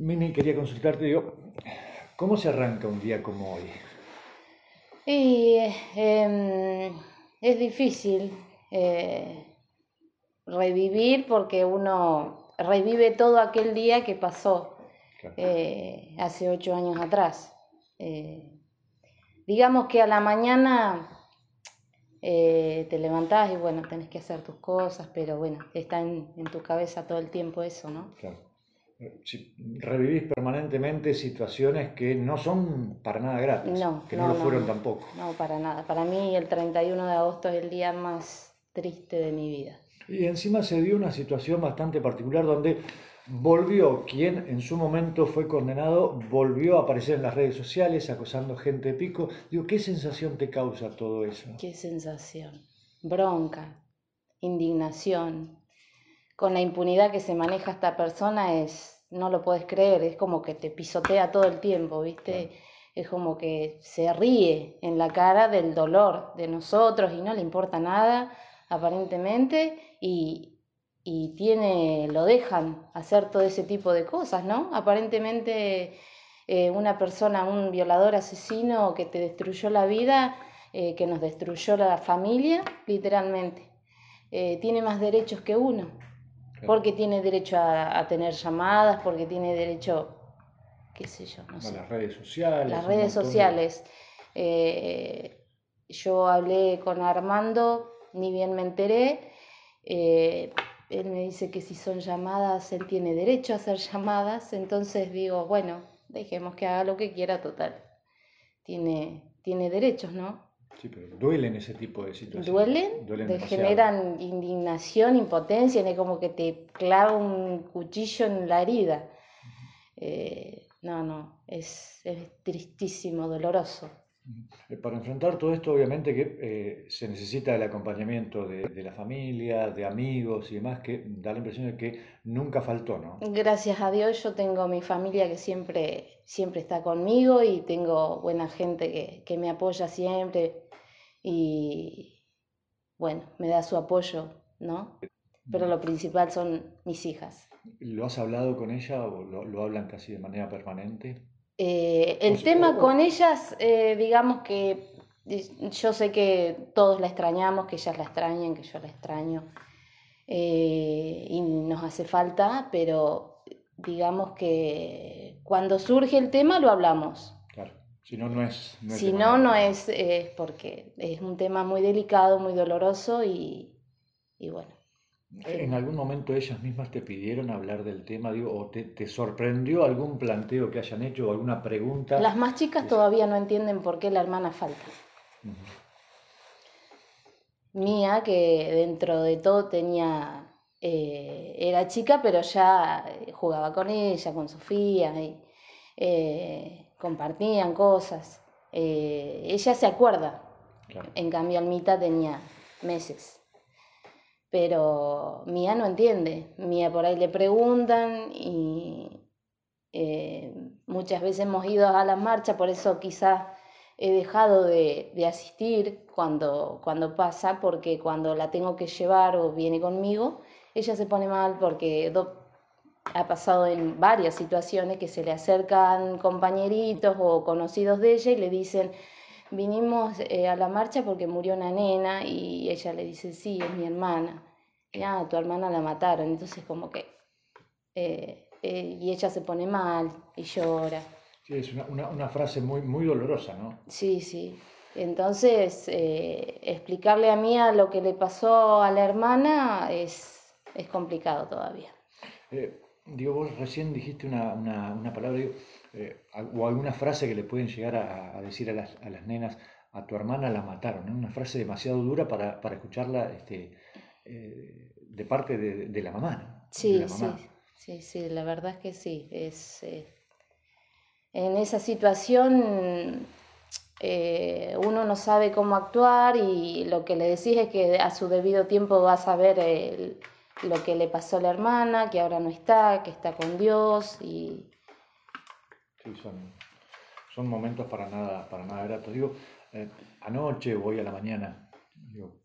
Mini, quería consultarte, digo, ¿cómo se arranca un día como hoy? Y em, es difícil eh, revivir porque uno revive todo aquel día que pasó eh, hace ocho años atrás. Eh, digamos que a la mañana te levantás y bueno, tenés que hacer tus cosas, pero bueno, está en, en tu cabeza todo el tiempo eso, ¿no? Claro si revivís permanentemente situaciones que no son para nada gratas, que no, lo fueron tampoco. No, para nada. Para mí el 31 de agosto es el día más triste de mi vida. Y encima se dio una situación bastante particular donde volvió quien en su momento fue condenado, volvió a aparecer en las redes sociales acosando gente de pico. Digo, ¿qué sensación te causa todo eso? ¿Qué sensación? Bronca, indignación, con la impunidad que se maneja esta persona es, no lo puedes creer, es como que te pisotea todo el tiempo, ¿viste? Es como que se ríe en la cara del dolor de nosotros y no le importa nada, aparentemente, y, y tiene, lo dejan hacer todo ese tipo de cosas, ¿no? Aparentemente eh, una persona, un violador asesino que te destruyó la vida, eh, que nos destruyó la familia, literalmente, eh, tiene más derechos que uno porque tiene derecho a, tener llamadas, porque tiene derecho, qué sé yo, no sé. las redes sociales. Las redes sociales. Eh, yo hablé con Armando, ni bien me enteré. Eh, él me dice que si son llamadas, él tiene derecho a hacer llamadas. Entonces digo, bueno, dejemos que haga lo que quiera, total. Tiene, tiene derechos, ¿no? Sí, pero duelen ese tipo de situaciones. Duelen, te generan indignación, impotencia, es como que te clava un cuchillo en la herida. Eh, no, no, es, tristísimo, doloroso. Eh, para enfrentar todo esto, obviamente que eh, se necesita el acompañamiento de, de, la familia, de amigos y demás, que da la impresión de que nunca faltó, ¿no? Gracias a Dios yo tengo mi familia que siempre, siempre está conmigo y tengo buena gente que, que me apoya siempre y bueno, me da su apoyo, ¿no? Pero lo principal son mis hijas. ¿Lo has hablado con ella o lo, hablan casi de manera permanente? Eh, el tema con ellas, eh, digamos que yo sé que todos la extrañamos, que ellas la extrañan, que yo la extraño, eh, y nos hace falta, pero digamos que cuando surge el tema lo hablamos. Si no, no es. si no, no es, porque es un tema muy delicado, muy doloroso y, bueno. ¿En algún momento ellas mismas te pidieron hablar del tema? Digo, ¿O te, sorprendió algún planteo que hayan hecho o alguna pregunta? Las más chicas todavía no entienden por qué la hermana falta. Mía, que dentro de todo tenía. Eh, era chica, pero ya jugaba con ella, con Sofía. Y, eh, compartían cosas. Eh, ella se acuerda. En cambio, Almita tenía meses. Pero Mía no entiende. Mía por ahí le preguntan y eh, muchas veces hemos ido a la marcha, por eso quizás he dejado de, asistir cuando, cuando pasa, porque cuando la tengo que llevar o viene conmigo, ella se pone mal porque ha pasado en varias situaciones que se le acercan compañeritos o conocidos de ella y le dicen, vinimos eh, a la marcha porque murió una nena y ella le dice, sí, es mi hermana. Y, ah, tu hermana la mataron. Entonces como que... Eh, eh, y ella se pone mal y llora. Sí, es una, frase muy, muy dolorosa, ¿no? Sí, sí. Entonces, explicarle a Mía lo que le pasó a la hermana es, es complicado todavía. Digo, vos recién dijiste una, una, palabra eh, o alguna frase que le pueden llegar a, decir a las, a las, nenas, a tu hermana la mataron, una frase demasiado dura para, para escucharla este, eh, de parte de, la mamá. Sí, sí, sí, sí, la verdad es que sí. Es, eh, en esa situación uno no sabe cómo actuar y lo que le decís es que a su debido tiempo va a saber el lo que le pasó a la hermana, que ahora no está, que está con Dios y... Sí, son, son momentos para nada, para nada gratos. Digo, eh, anoche voy a la mañana, digo,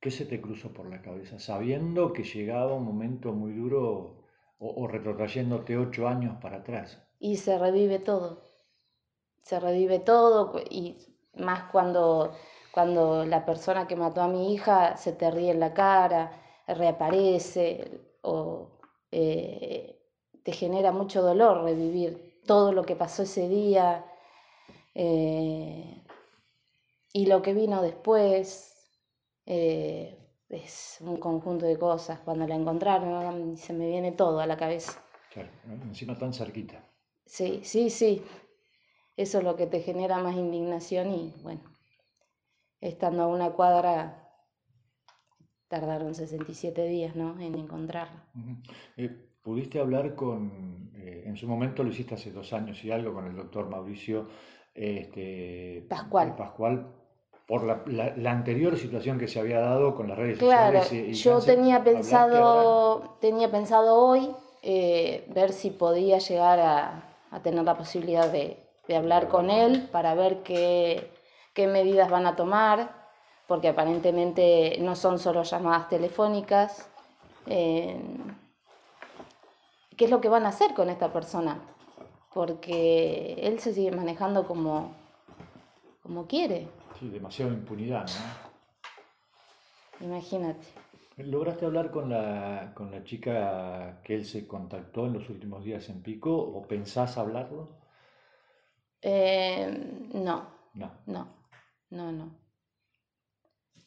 ¿qué se te cruzó por la cabeza? Sabiendo que llegaba un momento muy duro o, retrotrayéndote ocho años para atrás. Y se revive todo. Se revive todo y más cuando, cuando la persona que mató a mi hija se te ríe en la cara, reaparece o eh, te genera mucho dolor revivir todo lo que pasó ese día eh, y lo que vino después. Eh, es un conjunto de cosas. Cuando la encontraron, se me viene todo a la cabeza. Claro, encima tan cerquita. Sí, sí, sí. Eso es lo que te genera más indignación y bueno, estando a una cuadra, tardaron 67 días ¿no? en encontrarla. Eh, ¿Pudiste hablar con, eh, en su momento lo hiciste hace dos años y algo, con el doctor Mauricio este, Pascual. Pascual por la, anterior situación que se había dado con las redes sociales. Claro, yo tenía pensado, tenía pensado hoy eh, ver si podía llegar a, tener la posibilidad de, hablar con él para ver qué, medidas van a tomar, porque aparentemente no son solo llamadas telefónicas. Eh, ¿Qué es lo que van a hacer con esta persona? Porque él se sigue manejando como, como quiere. Sí, demasiada impunidad, ¿no? Imagínate. ¿Lograste hablar con la, con la chica que él se contactó en los últimos días en Pico o pensás hablarlo? Eh, no. No. No, no, no.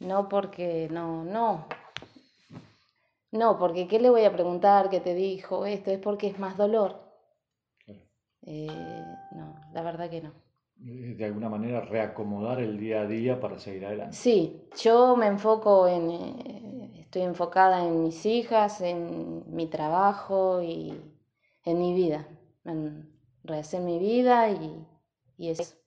No porque no, no. No, porque ¿qué le voy a preguntar? ¿Qué te dijo esto? Es porque es más dolor. Eh, no, la verdad que no. De alguna manera reacomodar el día a día para seguir adelante. Sí, yo me enfoco en, eh, estoy enfocada en mis hijas, en mi trabajo y en mi vida, en rehacer mi vida y, y eso.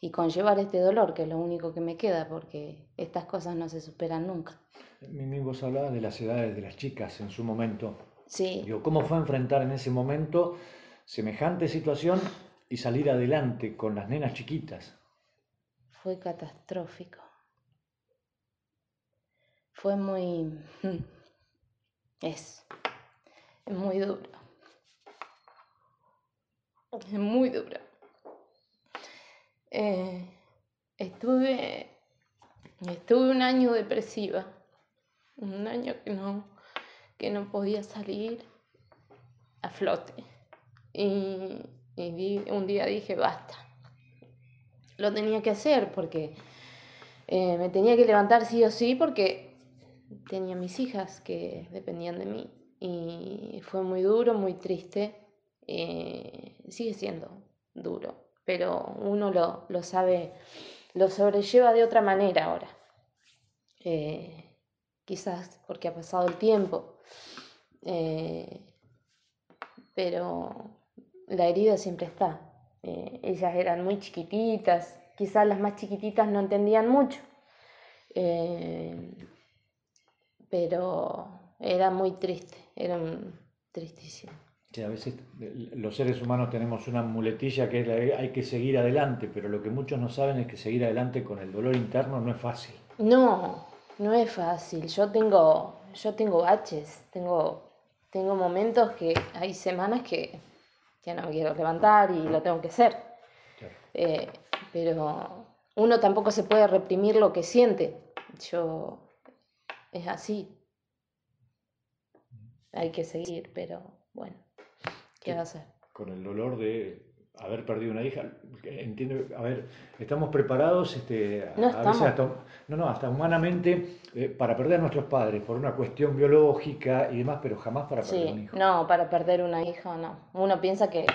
Y conllevar este dolor, que es lo único que me queda, porque estas cosas no se superan nunca. Mimi, vos hablabas de las edades de las chicas en su momento. Sí. ¿Cómo fue enfrentar en ese momento semejante situación y salir adelante con las nenas chiquitas. Fue catastrófico. Fue muy... Es. Es muy duro. Es muy duro. Eh, estuve... Estuve un año depresiva. Un año que no, que no podía salir a flote. Y y un día dije, basta. Lo tenía que hacer porque eh, me tenía que levantar sí o sí porque tenía mis hijas que dependían de mí. Y fue muy duro, muy triste. Eh, sigue siendo duro, pero uno lo, sabe, lo sobrelleva de otra manera ahora. Eh, quizás porque ha pasado el tiempo. pero la herida siempre está. Eh, ellas eran muy chiquititas, quizás las más chiquititas no entendían mucho, eh, pero era muy triste, era tristísimo. Sí, a veces eh, los seres humanos tenemos una muletilla que es hay que seguir adelante, pero lo que muchos no saben es que seguir adelante con el dolor interno no es fácil. No, no es fácil. Yo tengo, yo tengo baches, tengo, tengo momentos que hay semanas que ya no me quiero levantar y lo tengo que hacer. Eh, pero uno tampoco se puede reprimir lo que siente. Yo, es así. Hay que seguir, pero bueno, ¿qué va a hacer? Con el dolor de haber perdido una hija, entiendo, a ver, estamos preparados, este, no a veces hasta, no, no, hasta humanamente, eh, para perder a nuestros padres por una cuestión biológica y demás, pero jamás para perder un hijo. No, para perder una hija no. Uno piensa que,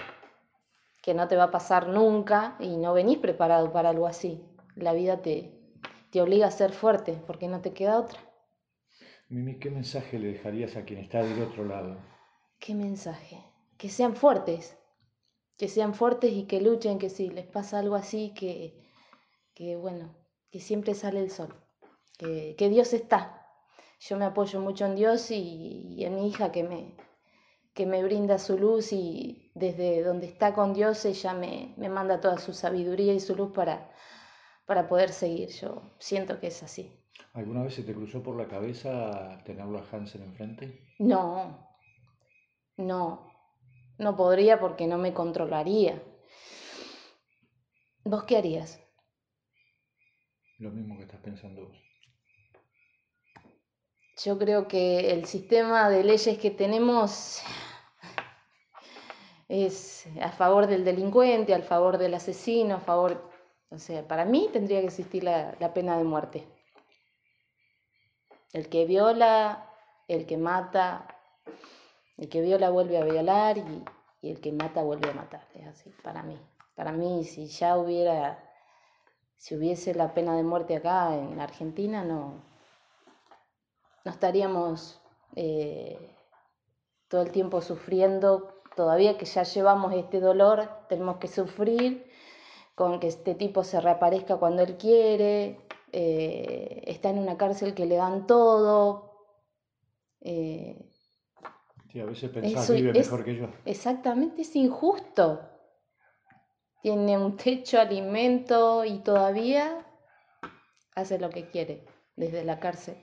que no te va a pasar nunca y no venís preparado para algo así. La vida te, te obliga a ser fuerte porque no te queda otra. Mimi, ¿qué mensaje le dejarías a quien está del otro lado? ¿Qué mensaje? Que sean fuertes, que sean fuertes y que luchen, que si les pasa algo así, que, que bueno, que siempre sale el sol, que, que, Dios está. Yo me apoyo mucho en Dios y, en mi hija que me, que me brinda su luz y desde donde está con Dios ella me, me manda toda su sabiduría y su luz para, para poder seguir. Yo siento que es así. ¿Alguna vez se te cruzó por la cabeza tenerlo a Hansen enfrente? No, no, no podría porque no me controlaría. ¿Vos qué harías? Lo mismo que estás pensando vos. Yo creo que el sistema de leyes que tenemos es a favor del delincuente, al favor del asesino, a favor... O sea, para mí tendría que existir la, pena de muerte. El que viola, el que mata, el que viola vuelve a violar y, el que mata vuelve a matar. Es así, para mí. Para mí, si ya hubiera, si hubiese la pena de muerte acá en Argentina, no, no estaríamos eh, todo el tiempo sufriendo, todavía que ya llevamos este dolor, tenemos que sufrir con que este tipo se reaparezca cuando él quiere, eh, está en una cárcel que le dan todo. Eh, sí, a veces pensás vive mejor que yo. Exactamente, es injusto. Tiene un techo, alimento y todavía hace lo que quiere desde la cárcel.